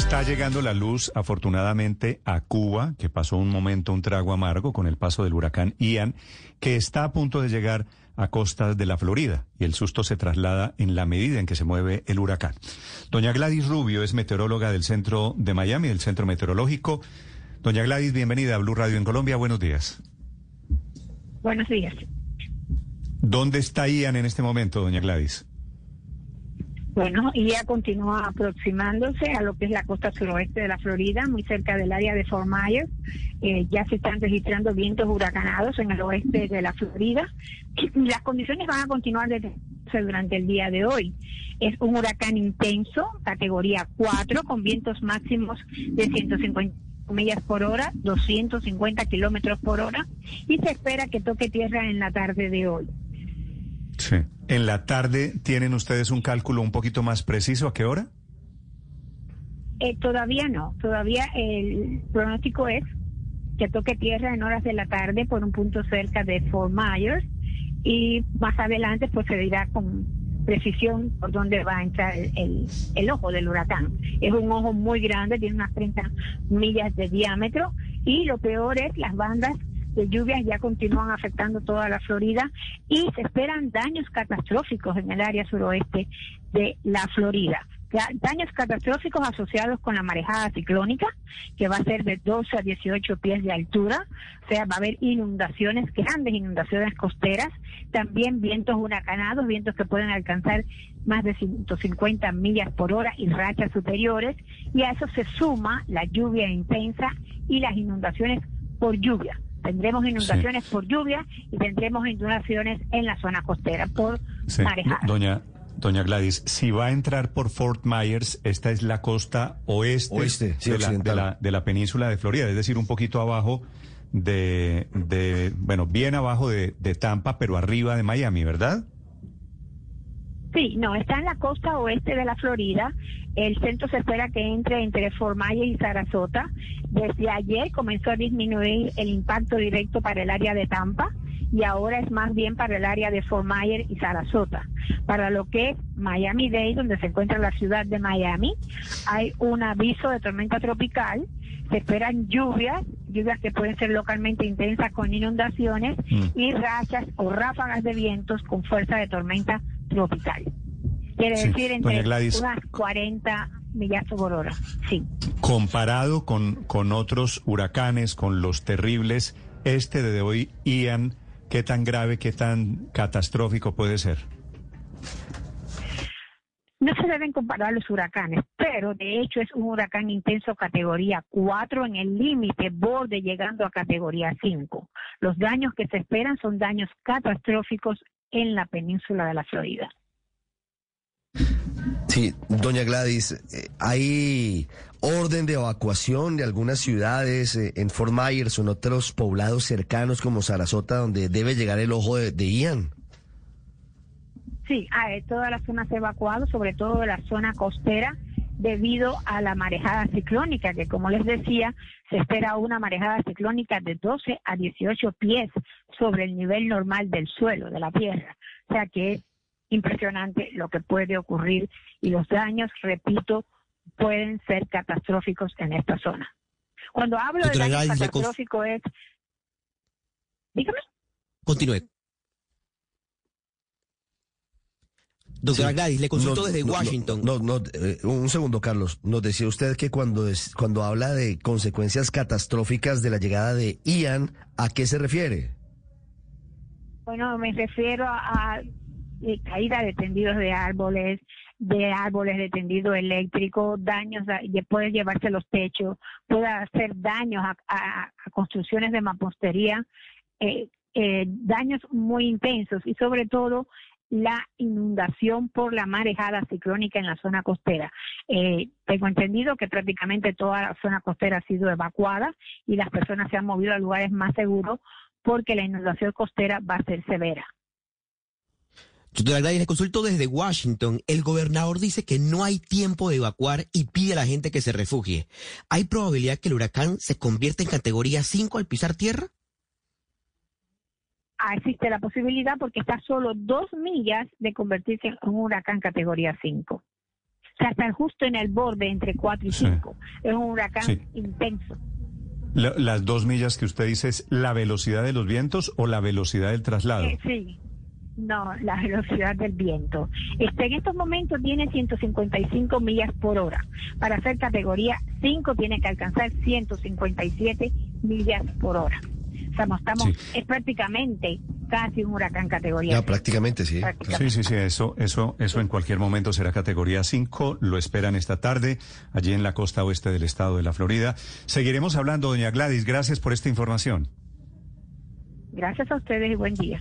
Está llegando la luz, afortunadamente, a Cuba, que pasó un momento, un trago amargo con el paso del huracán Ian, que está a punto de llegar a costas de la Florida y el susto se traslada en la medida en que se mueve el huracán. Doña Gladys Rubio es meteoróloga del centro de Miami, del centro meteorológico. Doña Gladys, bienvenida a Blue Radio en Colombia. Buenos días. Buenos días. ¿Dónde está Ian en este momento, doña Gladys? Bueno, ya continúa aproximándose a lo que es la costa suroeste de la Florida, muy cerca del área de Fort Myers. Eh, ya se están registrando vientos huracanados en el oeste de la Florida. Las condiciones van a continuar durante el día de hoy. Es un huracán intenso, categoría 4, con vientos máximos de 150 millas por hora, 250 kilómetros por hora, y se espera que toque tierra en la tarde de hoy. Sí. En la tarde, ¿tienen ustedes un cálculo un poquito más preciso? ¿A qué hora? Eh, todavía no. Todavía el pronóstico es que toque tierra en horas de la tarde por un punto cerca de Fort Myers y más adelante pues se dirá con precisión por dónde va a entrar el, el, ojo del huracán. Es un ojo muy grande, tiene unas 30 millas de diámetro y lo peor es las bandas de lluvias ya continúan afectando toda la Florida y se esperan daños catastróficos en el área suroeste de la Florida. Daños catastróficos asociados con la marejada ciclónica, que va a ser de 12 a 18 pies de altura, o sea, va a haber inundaciones, grandes inundaciones costeras, también vientos huracanados, vientos que pueden alcanzar más de 150 millas por hora y rachas superiores, y a eso se suma la lluvia intensa y las inundaciones por lluvia. Tendremos inundaciones por lluvia y tendremos inundaciones en la zona costera por marejada. Doña, Doña Gladys, si va a entrar por Fort Myers, esta es la costa oeste, de, la, de, la, península de Florida, es decir, un poquito abajo de, de bueno, bien abajo de, de Tampa, pero arriba de Miami, ¿verdad? Sí, no, está en la costa oeste de la Florida. El centro se espera que entre entre Fort Myers y Sarasota. Desde ayer comenzó a disminuir el impacto directo para el área de Tampa y ahora es más bien para el área de Fort Myers y Sarasota. Para lo que es Miami-Dade, donde se encuentra la ciudad de Miami, hay un aviso de tormenta tropical. Se esperan lluvias, lluvias que pueden ser localmente intensas con inundaciones mm. y rachas o ráfagas de vientos con fuerza de tormenta tropical. Quiere decir entre unas 40 millas por hora. Sí. Comparado con, con otros huracanes, con los terribles, este de hoy, Ian, ¿qué tan grave, qué tan catastrófico puede ser? No se deben comparar los huracanes, pero de hecho es un huracán intenso categoría 4 en el límite borde llegando a categoría 5. Los daños que se esperan son daños catastróficos en la península de la Florida. Sí, doña Gladys, eh, ¿hay orden de evacuación de algunas ciudades eh, en Fort Myers o en otros poblados cercanos como Sarasota donde debe llegar el ojo de, Ian? Sí, hay todas las zonas evacuadas, sobre todo de la zona costera, debido a la marejada ciclónica, que como les decía, se espera una marejada ciclónica de 12 a 18 pies sobre el nivel normal del suelo, de la tierra. O sea que impresionante lo que puede ocurrir y los daños, repito, pueden ser catastróficos en esta zona. Cuando hablo de daño catastrófico es... Dígame. Continúe. Doctora Gladys, le consulto desde Washington. No, no, eh, un segundo, Carlos. Nos decía usted que cuando, es, cuando habla de consecuencias catastróficas de la llegada de Ian, ¿a qué se refiere? Bueno, me refiero a, eh, caída de tendidos de árboles, de árboles de tendido eléctrico, daños, puede llevarse los techos, puede hacer daños a, construcciones de mampostería, eh, daños muy intensos y sobre todo la inundación por la marejada ciclónica en la zona costera. Eh, tengo entendido que prácticamente toda la zona costera ha sido evacuada y las personas se han movido a lugares más seguros porque la inundación costera va a ser severa. Doctora Gladys, le consulto desde Washington. El gobernador dice que no hay tiempo de evacuar y pide a la gente que se refugie. ¿Hay probabilidad que el huracán se convierta en categoría 5 al pisar tierra? Ah, existe la posibilidad porque está solo dos millas de convertirse en un huracán categoría 5. O sea, está justo en el borde entre 4 y Sí. 5. Es un huracán Sí. intenso. La- las dos millas que usted dice es la velocidad de los vientos o la velocidad del traslado. Eh, sí. No, la velocidad del viento. Este, en estos momentos tiene 155 millas por hora. Para ser categoría 5 tiene que alcanzar 157 millas por hora. O sea, no estamos, Sí. es prácticamente casi un huracán categoría. Ya, cinco. prácticamente, sí. Prácticamente. Sí, sí, sí, eso, eso, eso en cualquier momento será categoría 5. Lo esperan esta tarde allí en la costa oeste del estado de la Florida. Seguiremos hablando, doña Gladys. Gracias por esta información. Gracias a ustedes y buen día.